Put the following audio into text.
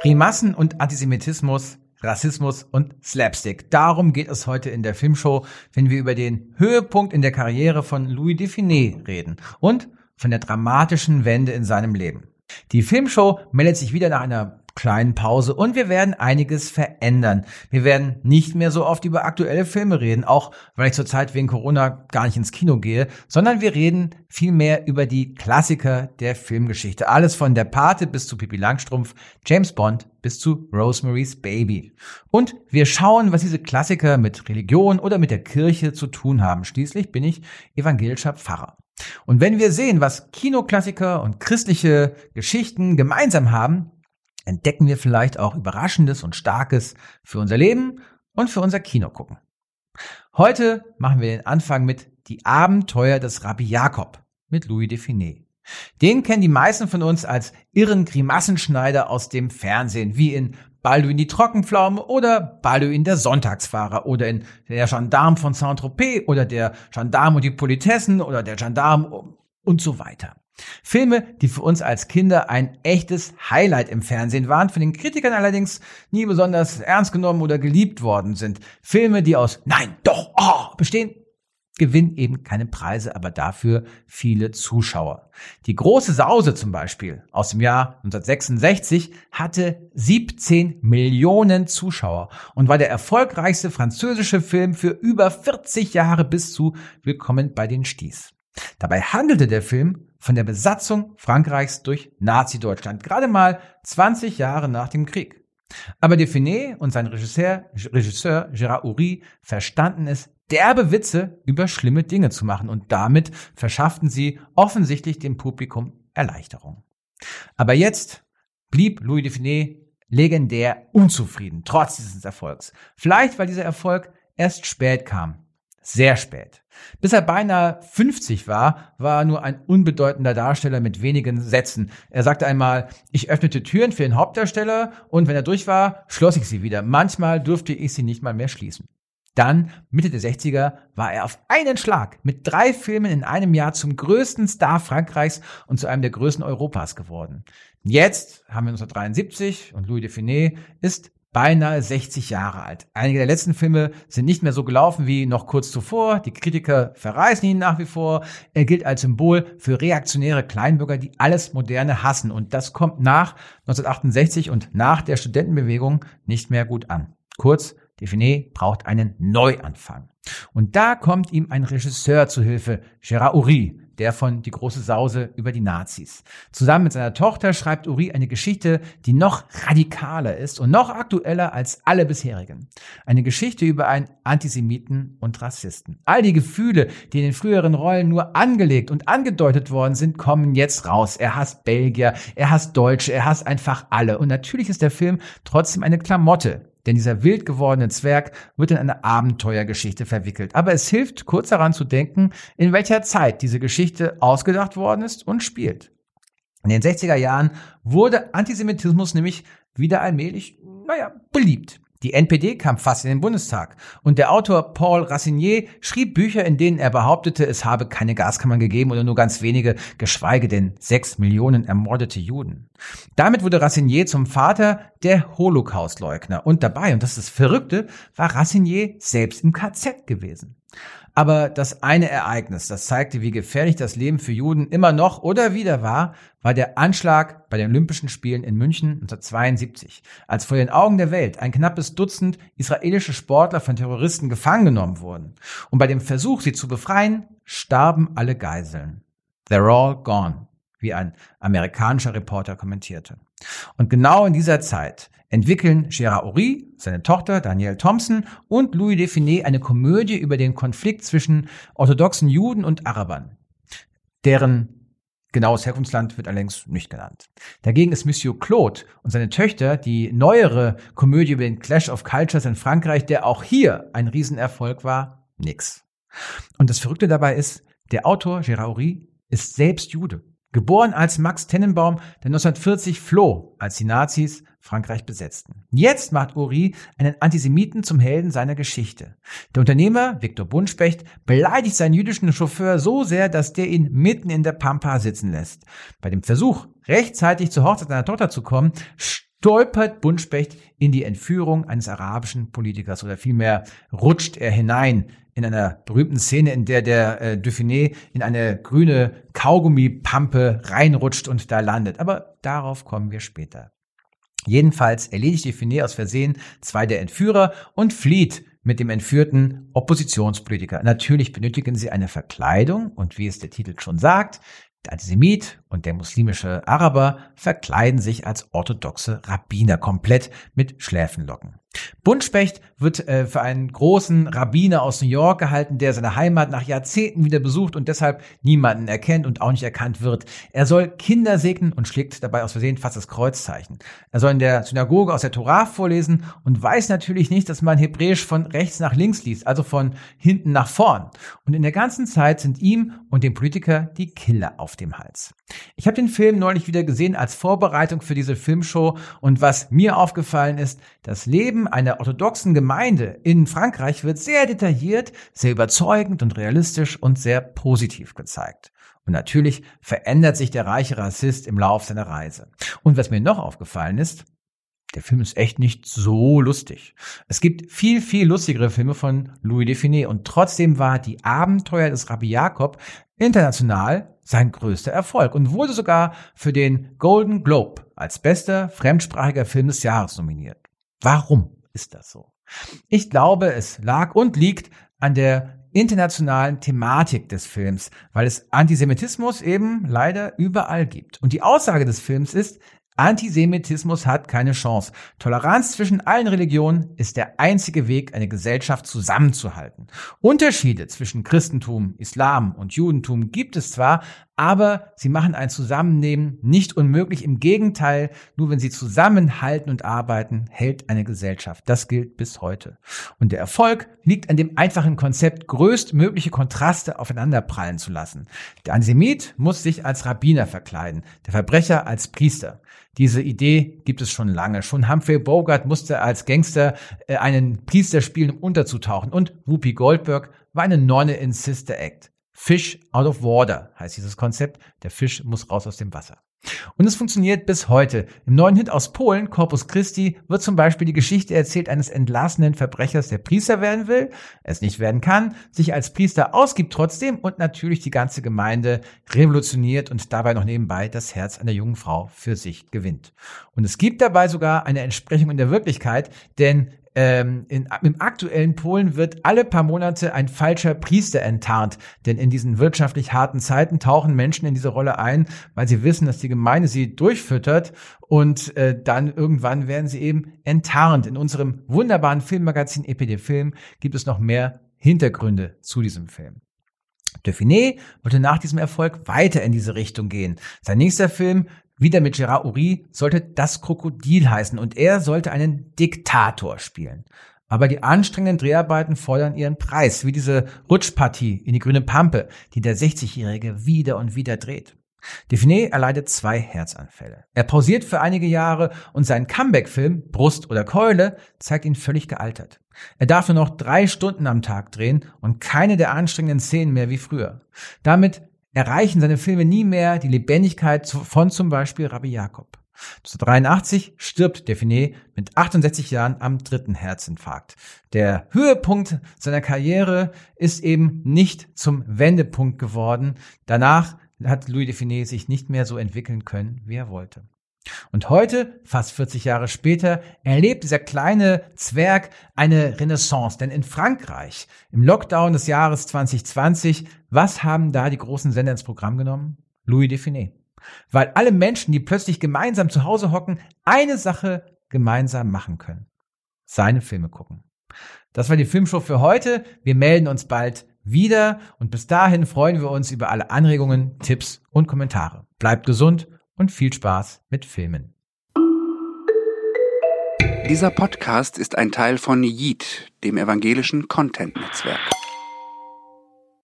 Grimassen und Antisemitismus, Rassismus und Slapstick. Darum geht es heute in der Filmshow, wenn wir über den Höhepunkt in der Karriere von Louis Define reden und von der dramatischen Wende in seinem Leben. Die Filmshow meldet sich wieder nach einer kleinen Pause und wir werden einiges verändern. Wir werden nicht mehr so oft über aktuelle Filme reden, auch weil ich zurzeit wegen Corona gar nicht ins Kino gehe, sondern wir reden viel mehr über die Klassiker der Filmgeschichte. Alles von Der Pate bis zu Pippi Langstrumpf, James Bond bis zu Rosemary's Baby. Und wir schauen, was diese Klassiker mit Religion oder mit der Kirche zu tun haben. Schließlich bin ich evangelischer Pfarrer. Und wenn wir sehen, was Kinoklassiker und christliche Geschichten gemeinsam haben, entdecken wir vielleicht auch Überraschendes und Starkes für unser Leben und für unser Kino gucken. Heute machen wir den Anfang mit Die Abenteuer des Rabbi Jakob mit Louis Define. Den kennen die meisten von uns als irren Grimassenschneider aus dem Fernsehen, wie in Balduin die Trockenpflaume oder Balduin der Sonntagsfahrer oder in der Gendarme von Saint-Tropez oder der Gendarme und die Politessen oder der Gendarme und so weiter. Filme, die für uns als Kinder ein echtes Highlight im Fernsehen waren, von den Kritikern allerdings nie besonders ernst genommen oder geliebt worden sind. Filme, die aus Nein, doch, oh bestehen, gewinnen eben keine Preise, aber dafür viele Zuschauer. Die große Sause zum Beispiel aus dem Jahr 1966 hatte 17 Millionen Zuschauer und war der erfolgreichste französische Film für über 40 Jahre bis zu Willkommen bei den Sties. Dabei handelte der Film von der Besatzung Frankreichs durch Nazi-Deutschland, gerade mal 20 Jahre nach dem Krieg. Aber Define und sein Regisseur, Regisseur Gérard Houry verstanden es, derbe Witze über schlimme Dinge zu machen und damit verschafften sie offensichtlich dem Publikum Erleichterung. Aber jetzt blieb Louis Define legendär unzufrieden, trotz dieses Erfolgs. Vielleicht, weil dieser Erfolg erst spät kam. Sehr spät. Bis er beinahe 50 war, war er nur ein unbedeutender Darsteller mit wenigen Sätzen. Er sagte einmal, ich öffnete Türen für den Hauptdarsteller und wenn er durch war, schloss ich sie wieder. Manchmal durfte ich sie nicht mal mehr schließen. Dann, Mitte der 60er, war er auf einen Schlag mit drei Filmen in einem Jahr zum größten Star Frankreichs und zu einem der größten Europas geworden. Jetzt haben wir 1973 und Louis Define ist beinahe 60 Jahre alt. Einige der letzten Filme sind nicht mehr so gelaufen wie noch kurz zuvor. Die Kritiker verreißen ihn nach wie vor. Er gilt als Symbol für reaktionäre Kleinbürger, die alles Moderne hassen. Und das kommt nach 1968 und nach der Studentenbewegung nicht mehr gut an. Kurz, Define braucht einen Neuanfang. Und da kommt ihm ein Regisseur zu Hilfe, Gérard Uri, der von Die große Sause über die Nazis. Zusammen mit seiner Tochter schreibt Uri eine Geschichte, die noch radikaler ist und noch aktueller als alle bisherigen. Eine Geschichte über einen Antisemiten und Rassisten. All die Gefühle, die in den früheren Rollen nur angelegt und angedeutet worden sind, kommen jetzt raus. Er hasst Belgier, er hasst Deutsche, er hasst einfach alle. Und natürlich ist der Film trotzdem eine Klamotte, denn dieser wild gewordene Zwerg wird in eine Abenteuergeschichte verwickelt. Aber es hilft, kurz daran zu denken, in welcher Zeit diese Geschichte ausgedacht worden ist und spielt. In den 60er Jahren wurde Antisemitismus nämlich wieder allmählich, naja, beliebt. Die NPD kam fast in den Bundestag und der Autor Paul Rassinier schrieb Bücher, in denen er behauptete, es habe keine Gaskammern gegeben oder nur ganz wenige, geschweige denn sechs Millionen ermordete Juden. Damit wurde Rassinier zum Vater der Holocaustleugner und dabei, und das ist das Verrückte, war Rassinier selbst im KZ gewesen. Aber das eine Ereignis, das zeigte, wie gefährlich das Leben für Juden immer noch oder wieder war, war der Anschlag bei den Olympischen Spielen in München 1972, als vor den Augen der Welt ein knappes Dutzend israelische Sportler von Terroristen gefangen genommen wurden. Und bei dem Versuch, sie zu befreien, starben alle Geiseln. They're all gone, wie ein amerikanischer Reporter kommentierte. Und genau in dieser Zeit entwickeln Gérard Horry, seine Tochter Danielle Thompson und Louis Define eine Komödie über den Konflikt zwischen orthodoxen Juden und Arabern, deren Genaues Herkunftsland wird allerdings nicht genannt. Dagegen ist Monsieur Claude und seine Töchter die neuere Komödie über den Clash of Cultures in Frankreich, der auch hier ein Riesenerfolg war, nix. Und das Verrückte dabei ist, der Autor Gérard Horry ist selbst Jude. Geboren als Max Tennenbaum, der 1940 floh, als die Nazis Frankreich besetzten. Jetzt macht Uri einen Antisemiten zum Helden seiner Geschichte. Der Unternehmer, Viktor Bunspecht, beleidigt seinen jüdischen Chauffeur so sehr, dass der ihn mitten in der Pampa sitzen lässt. Bei dem Versuch, rechtzeitig zur Hochzeit seiner Tochter zu kommen, stolpert Buntspecht in die Entführung eines arabischen Politikers oder vielmehr rutscht er hinein in einer berühmten Szene, in der der äh, Dauphiné in eine grüne Kaugummipampe reinrutscht und da landet. Aber darauf kommen wir später. Jedenfalls erledigt Dauphiné aus Versehen zwei der Entführer und flieht mit dem entführten Oppositionspolitiker. Natürlich benötigen sie eine Verkleidung und wie es der Titel schon sagt, der Antisemit und der muslimische Araber verkleiden sich als orthodoxe Rabbiner komplett mit Schläfenlocken. Buntspecht wird äh, für einen großen Rabbiner aus New York gehalten, der seine Heimat nach Jahrzehnten wieder besucht und deshalb niemanden erkennt und auch nicht erkannt wird. Er soll Kinder segnen und schlägt dabei aus Versehen fast das Kreuzzeichen. Er soll in der Synagoge aus der Torah vorlesen und weiß natürlich nicht, dass man Hebräisch von rechts nach links liest, also von hinten nach vorn. Und in der ganzen Zeit sind ihm und dem Politiker die Killer auf dem Hals. Ich habe den Film neulich wieder gesehen als Vorbereitung für diese Filmshow und was mir aufgefallen ist, das Leben einer orthodoxen Gemeinde in Frankreich wird sehr detailliert, sehr überzeugend und realistisch und sehr positiv gezeigt. Und natürlich verändert sich der reiche Rassist im Lauf seiner Reise. Und was mir noch aufgefallen ist, der Film ist echt nicht so lustig. Es gibt viel, viel lustigere Filme von Louis Define und trotzdem war die Abenteuer des Rabbi Jakob international sein größter Erfolg und wurde sogar für den Golden Globe als bester fremdsprachiger Film des Jahres nominiert. Warum ist das so? Ich glaube, es lag und liegt an der internationalen Thematik des Films, weil es Antisemitismus eben leider überall gibt. Und die Aussage des Films ist, Antisemitismus hat keine Chance. Toleranz zwischen allen Religionen ist der einzige Weg, eine Gesellschaft zusammenzuhalten. Unterschiede zwischen Christentum, Islam und Judentum gibt es zwar, aber sie machen ein Zusammennehmen nicht unmöglich. Im Gegenteil, nur wenn sie zusammenhalten und arbeiten, hält eine Gesellschaft. Das gilt bis heute. Und der Erfolg liegt an dem einfachen Konzept, größtmögliche Kontraste aufeinanderprallen zu lassen. Der Antisemit muss sich als Rabbiner verkleiden, der Verbrecher als Priester. Diese Idee gibt es schon lange. Schon Humphrey Bogart musste als Gangster äh, einen Priester spielen, um unterzutauchen. Und Whoopi Goldberg war eine Nonne in Sister Act. Fish out of water heißt dieses Konzept. Der Fisch muss raus aus dem Wasser. Und es funktioniert bis heute. Im neuen Hit aus Polen, Corpus Christi, wird zum Beispiel die Geschichte erzählt eines entlassenen Verbrechers, der Priester werden will, es nicht werden kann, sich als Priester ausgibt trotzdem und natürlich die ganze Gemeinde revolutioniert und dabei noch nebenbei das Herz einer jungen Frau für sich gewinnt. Und es gibt dabei sogar eine Entsprechung in der Wirklichkeit, denn ähm, in, im aktuellen Polen wird alle paar Monate ein falscher Priester enttarnt. Denn in diesen wirtschaftlich harten Zeiten tauchen Menschen in diese Rolle ein, weil sie wissen, dass die Gemeinde sie durchfüttert und äh, dann irgendwann werden sie eben enttarnt. In unserem wunderbaren Filmmagazin EPD Film gibt es noch mehr Hintergründe zu diesem Film. Dauphiné wollte nach diesem Erfolg weiter in diese Richtung gehen. Sein nächster Film wieder mit Gérard Uri sollte das Krokodil heißen und er sollte einen Diktator spielen. Aber die anstrengenden Dreharbeiten fordern ihren Preis, wie diese Rutschpartie in die grüne Pampe, die der 60-Jährige wieder und wieder dreht. Define erleidet zwei Herzanfälle. Er pausiert für einige Jahre und sein Comeback-Film Brust oder Keule zeigt ihn völlig gealtert. Er darf nur noch drei Stunden am Tag drehen und keine der anstrengenden Szenen mehr wie früher. Damit erreichen seine Filme nie mehr die Lebendigkeit von zum Beispiel Rabbi Jakob. 1983 stirbt Define mit 68 Jahren am dritten Herzinfarkt. Der Höhepunkt seiner Karriere ist eben nicht zum Wendepunkt geworden. Danach hat Louis Define sich nicht mehr so entwickeln können, wie er wollte. Und heute, fast 40 Jahre später, erlebt dieser kleine Zwerg eine Renaissance. Denn in Frankreich, im Lockdown des Jahres 2020, was haben da die großen Sender ins Programm genommen? Louis Define. Weil alle Menschen, die plötzlich gemeinsam zu Hause hocken, eine Sache gemeinsam machen können. Seine Filme gucken. Das war die Filmshow für heute. Wir melden uns bald wieder und bis dahin freuen wir uns über alle Anregungen, Tipps und Kommentare. Bleibt gesund und viel Spaß mit Filmen. Dieser Podcast ist ein Teil von Yeet, dem evangelischen Content-Netzwerk.